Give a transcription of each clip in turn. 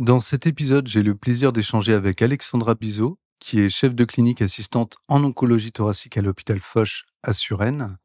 Dans cet épisode, j'ai le plaisir d'échanger avec Alexandra Bizot, qui est chef de clinique assistante en oncologie thoracique à l'hôpital Foch à Suresnes.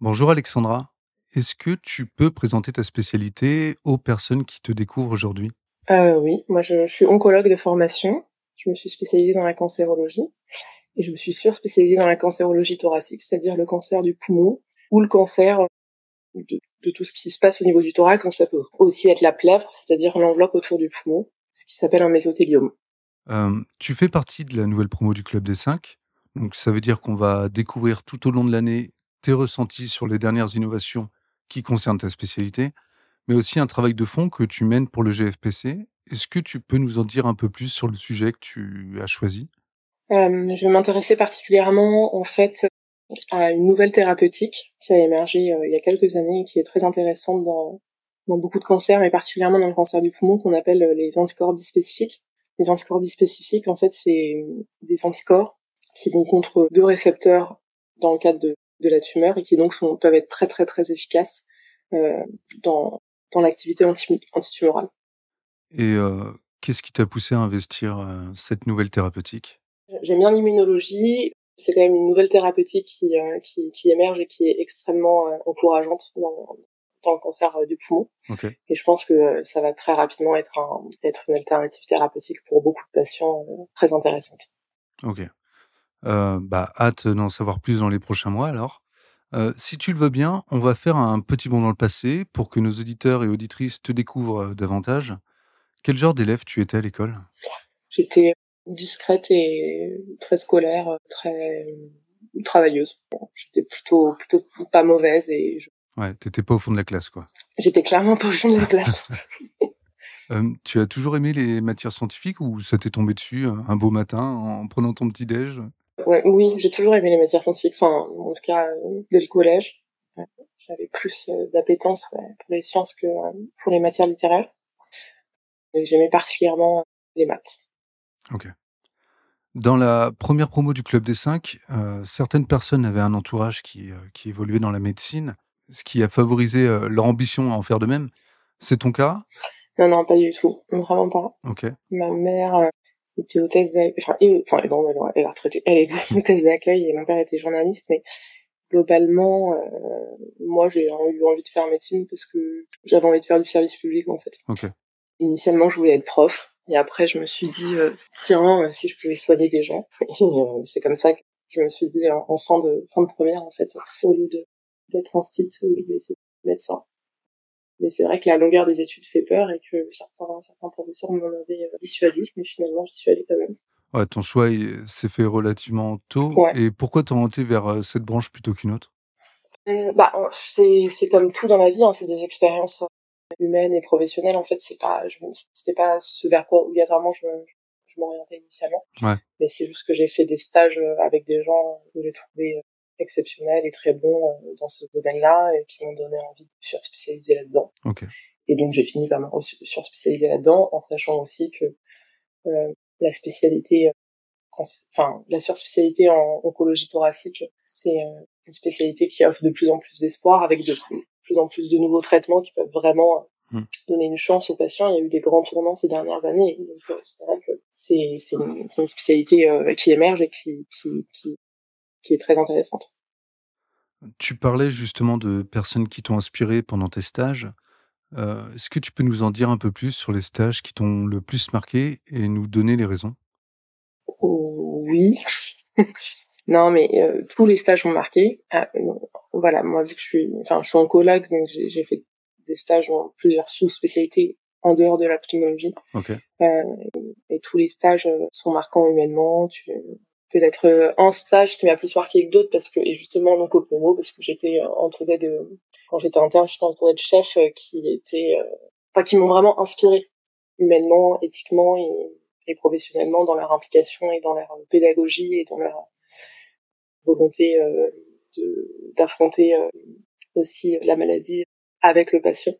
Bonjour Alexandra, est-ce que tu peux présenter ta spécialité aux personnes qui te découvrent aujourd'hui? Euh, Oui, moi je, suis oncologue de formation, je me suis spécialisée dans la cancérologie et je me suis sur-spécialisée dans la cancérologie thoracique, c'est-à-dire le cancer du poumon ou le cancer de, tout ce qui se passe au niveau du thorax, donc ça peut aussi être la plèvre, c'est-à-dire l'enveloppe autour du poumon, ce qui s'appelle un mésothéliome. Euh, tu fais partie de la nouvelle promo du Club des 5, donc ça veut dire qu'on va découvrir tout au long de l'année tes ressentis sur les dernières innovations qui concernent ta spécialité, mais aussi un travail de fond que tu mènes pour le GFPC. Est-ce que tu peux nous en dire un peu plus sur le sujet que tu as choisi? Euh, Je vais m'intéresser particulièrement en fait à une nouvelle thérapeutique qui a émergé euh, il y a quelques années et qui est très intéressante dans, dans beaucoup de cancers, mais particulièrement dans le cancer du poumon qu'on appelle euh, les anticorps bispécifiques. Les anticorps bispécifiques, en fait, c'est euh, des anticorps qui vont contre deux récepteurs dans le cadre de, de la tumeur et qui donc sont, peuvent être très très très efficaces euh, dans, dans l'activité anti, antitumorale. Et euh, qu'est-ce qui t'a poussé à investir cette nouvelle thérapeutique? J'aime bien l'immunologie c'est quand même une nouvelle thérapeutique qui, euh, qui, qui, émerge et qui est extrêmement euh, encourageante dans, dans, le cancer euh, du poumon. Et je pense que ça va très rapidement être, un, être une alternative thérapeutique pour beaucoup de patients très intéressante. Ok. bah, hâte d'en savoir plus dans les prochains mois alors. si tu le veux bien, on va faire un petit bond dans le passé pour que nos auditeurs et auditrices te découvrent davantage. Quel genre d'élève tu étais à l'école? J'étais discrète et très scolaire, très travailleuse. J'étais plutôt plutôt pas mauvaise et je... ouais, t'étais pas au fond de la classe quoi. J'étais clairement pas au fond de la classe. euh, tu as toujours aimé les matières scientifiques ou ça t'est tombé dessus un beau matin en prenant ton petit déj? Ouais, oui, j'ai toujours aimé les matières scientifiques. Enfin, en tout cas, dès le collège, j'avais plus euh, d'appétence pour les sciences que euh, pour les matières littéraires. J'aimais particulièrement les maths. Ok. Dans la première promo du Club des 5, euh, certaines personnes avaient un entourage qui, euh, qui évoluait dans la médecine, ce qui a favorisé euh, leur ambition à en faire de même. C'est ton cas? Non, non, pas du tout. Vraiment pas. Ok. Ma mère était hôtesse d'accueil. Enfin, enfin non, elle, a retraité. Elle était hôtesse d'accueil et mon père était journaliste, mais globalement, moi, j'ai eu envie de faire médecine parce que j'avais envie de faire du service public, en fait. Ok. Initialement, je voulais être prof. Et après, je me suis dit, euh, tiens, euh, si je pouvais soigner des gens. Euh, c'est comme ça que je me suis dit, en, fin de fin de première, en fait, au lieu de d'être en site, je vais essayer médecin. Mais c'est vrai que la longueur des études fait peur et que certains, certains professeurs m'en avaient dissuadé, mais finalement, j'y suis allée quand même. Ouais, ton choix s'est fait relativement tôt. Et pourquoi t'orienter vers cette branche plutôt qu'une autre? Bah, c'est c'est comme tout dans la vie, hein, c'est des expériences humaine et professionnelle, en fait, c'est pas, c'était pas ce vers quoi obligatoirement je, je m'orientais initialement. Ouais. Mais c'est juste que j'ai fait des stages euh, avec des gens que j'ai trouvé euh, exceptionnels et très bons euh, dans ce domaine-là et qui m'ont donné envie de surspécialiser là-dedans. Okay. Et donc j'ai fini par me surspécialiser là-dedans en sachant aussi que euh, la spécialité, enfin la surspécialité en oncologie thoracique, c'est une spécialité qui offre de plus en plus d'espoir avec de plus en plus de nouveaux traitements qui peuvent vraiment hmm. donner une chance aux patients. Il y a eu des grands tournants ces dernières années. Donc, euh, c'est vrai que c'est, c'est, une, c'est une spécialité euh, qui émerge et qui, qui, qui, qui, est très intéressante. Tu parlais justement de personnes qui t'ont inspiré pendant tes stages. Euh, est-ce que tu peux nous en dire un peu plus sur les stages qui t'ont le plus marqué et nous donner les raisons? Oui. Non, mais euh, tous les stages m'ont marqué. Ah, voilà, moi vu que je suis, enfin, je suis oncologue, donc j'ai fait des stages dans plusieurs sous-spécialités en dehors de la pneumologie. Okay. Euh, et, tous les stages euh, sont marquants humainement. Tu peut-être euh, un stage qui m'a plus marqué que d'autres parce que et justement l'oncopneumo parce que j'étais entourée de quand j'étais interne, j'étais entourée de chefs qui étaient, enfin qui m'ont vraiment inspiré humainement, éthiquement et, et, professionnellement dans leur implication et dans leur pédagogie et dans leur volonté d'affronter aussi la maladie avec le patient.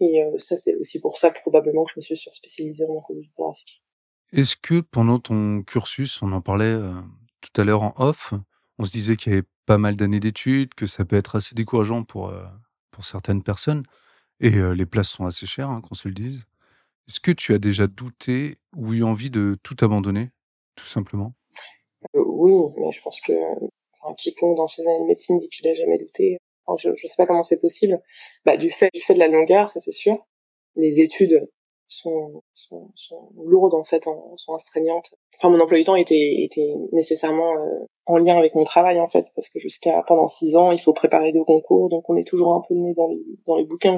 Et ça, c'est aussi pour ça probablement que je me suis surspécialisée en oncologie thoracique. Est-ce que pendant ton cursus, on en parlait tout à l'heure en off, on se disait qu'il y avait pas mal d'années d'études, que ça peut être assez décourageant pour, pour certaines personnes, et les places sont assez chères, hein, qu'on se le dise. Est-ce que tu as déjà douté ou eu envie de tout abandonner, tout simplement? Oui, mais je pense que enfin, quiconque dans ces années de médecine dit qu'il n'a jamais douté. je ne sais pas comment c'est possible. Bah, du fait du fait de la longueur, ça c'est sûr. Les études sont, sont, sont lourdes en fait, sont astreignantes. Enfin, mon emploi du temps était, était nécessairement euh, en lien avec mon travail en fait, parce que jusqu'à pendant six ans, il faut préparer deux concours, donc on est toujours un peu le nez dans les, dans les bouquins.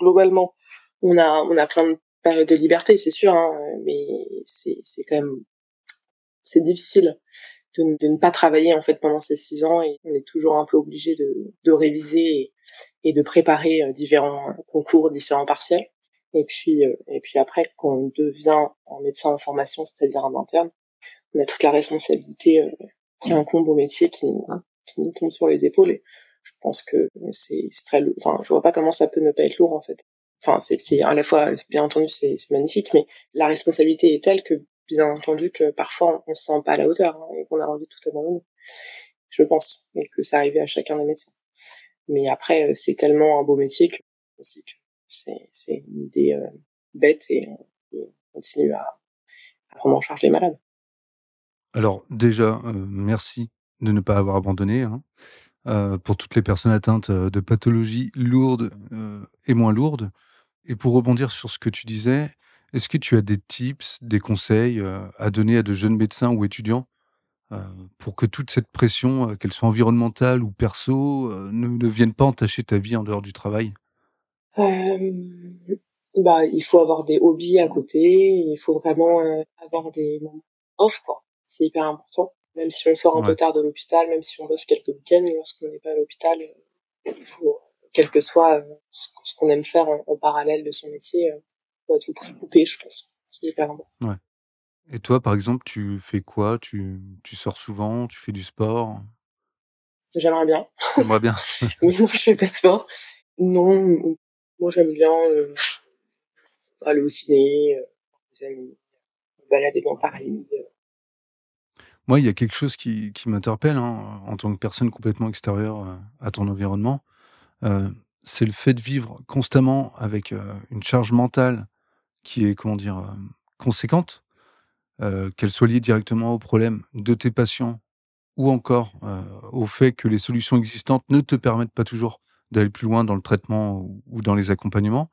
globalement, on a, on a plein de périodes de liberté, c'est sûr, hein, mais c'est quand même, c'est difficile de, ne pas travailler en fait pendant ces six ans et on est toujours un peu obligé de, de réviser et, de préparer euh, différents concours, différents partiels. Et puis, euh, et puis après, quand on devient en médecin en formation, c'est-à-dire en interne, on a toute la responsabilité euh, qui incombe au métier qui, qui nous tombe sur les épaules. Et je pense que c'est très, enfin, je vois pas comment ça peut ne pas être lourd en fait. Enfin, c'est à la fois, bien entendu, c'est magnifique, mais la responsabilité est telle que, bien entendu, que parfois on se sent pas à la hauteur hein, et qu'on a envie de tout abandonner. Je pense, et que ça arrivait à chacun des médecins. Mais après, euh, c'est tellement un beau métier que, c'est une idée euh, bête et on continue à, prendre en charge les malades. Alors déjà, euh, merci de ne pas avoir abandonné. Hein. Pour toutes les personnes atteintes de pathologies lourdes et moins lourdes. Et pour rebondir sur ce que tu disais, est-ce que tu as des tips, des conseils à donner à de jeunes médecins ou étudiants pour que toute cette pression, qu'elle soit environnementale ou perso, ne, ne vienne pas entacher ta vie en dehors du travail? Euh, bah, il faut avoir des hobbies à côté, il faut vraiment euh, avoir des moments off, quoi. C'est hyper important. Même si on sort un peu tard de l'hôpital, même si on bosse quelques week-ends, lorsqu'on n'est pas à l'hôpital, euh, il faut, quel que soit ce qu'on aime faire en, parallèle de son métier, on va tout couper, je pense. C'est hyper important. Ouais. Et toi, par exemple, tu fais quoi? Tu, tu sors souvent? Tu fais du sport? J'aimerais bien. J'aimerais bien. Mais non, je fais pas de sport. Non, moi, j'aime bien euh, aller au ciné, euh, balader dans Paris. Euh. Moi, il y a quelque chose qui, qui m'interpelle hein, en tant que personne complètement extérieure euh, à ton environnement. C'est le fait de vivre constamment avec une charge mentale qui est, comment dire, conséquente, qu'elle soit liée directement au problème de tes patients ou encore au fait que les solutions existantes ne te permettent pas toujours d'aller plus loin dans le traitement ou dans les accompagnements.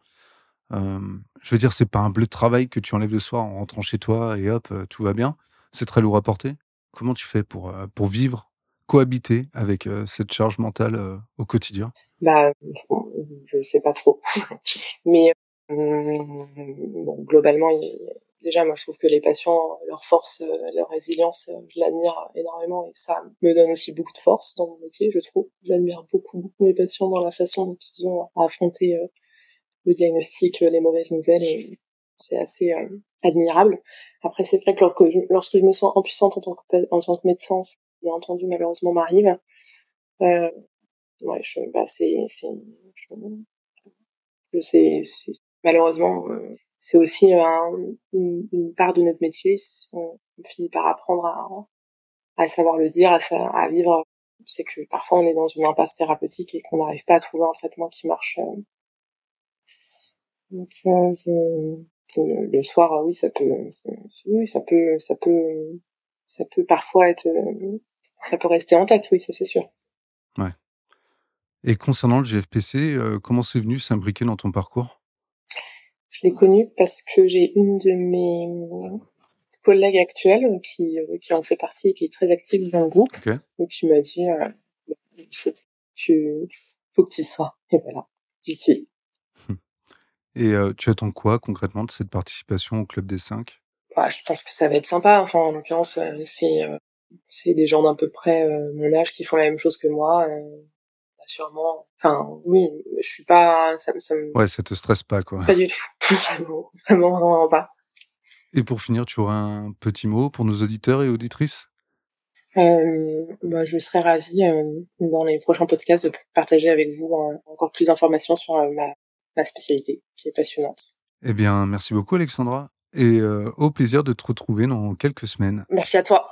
Euh, je veux dire, c'est pas un bleu de travail que tu enlèves le soir en rentrant chez toi et hop, euh, tout va bien. C'est très lourd à porter. Comment tu fais pour, euh, pour vivre, cohabiter avec cette charge mentale au quotidien? Bah, je sais pas trop. Mais bon, globalement, déjà, moi, je trouve que les patients, leur force, euh, leur résilience, euh, je l'admire énormément et ça me donne aussi beaucoup de force dans mon métier, je trouve. J'admire beaucoup, beaucoup mes patients dans la façon dont ils ont affronté euh, le diagnostic, les mauvaises nouvelles et c'est assez admirable. Après, c'est vrai que lorsque, je, me sens impuissante en tant que, en tant que médecin, ce qui, bien entendu, malheureusement m'arrive, euh, ouais, je, bah, c'est, c'est, je, je sais, malheureusement, c'est aussi une, part de notre métier. On, finit par apprendre à, savoir le dire, à, vivre. C'est que parfois on est dans une impasse thérapeutique et qu'on n'arrive pas à trouver un traitement qui marche. Euh. Donc euh, le soir, oui, ça peut, oui, ça peut, ça peut, ça peut parfois être, ça peut rester en tête, oui, ça c'est sûr. Ouais. Et concernant le GFPC, euh, comment c'est venu s'imbriquer dans ton parcours? Je l'ai connue parce que j'ai une de mes collègues actuelles qui, euh, qui en fait partie et qui est très active dans le groupe. Donc, tu m'as dit, euh, il faut, tu, faut que tu y sois. Et voilà, j'y suis. Et euh, tu attends quoi concrètement de cette participation au Club des 5 bah, Je pense que ça va être sympa. Enfin, en l'occurrence, c'est c'est des gens d'à peu près mon âge qui font la même chose que moi sûrement. Enfin, oui, je suis pas. Ça, ça me... Ouais, ça te stresse pas, quoi. Pas du tout. vraiment, vraiment pas. Et pour finir, tu auras un petit mot pour nos auditeurs et auditrices? Euh, bah, Je serais ravie euh, dans les prochains podcasts de partager avec vous euh, encore plus d'informations sur euh, ma, ma spécialité qui est passionnante. Eh bien, merci beaucoup Alexandra et au plaisir de te retrouver dans quelques semaines. Merci à toi.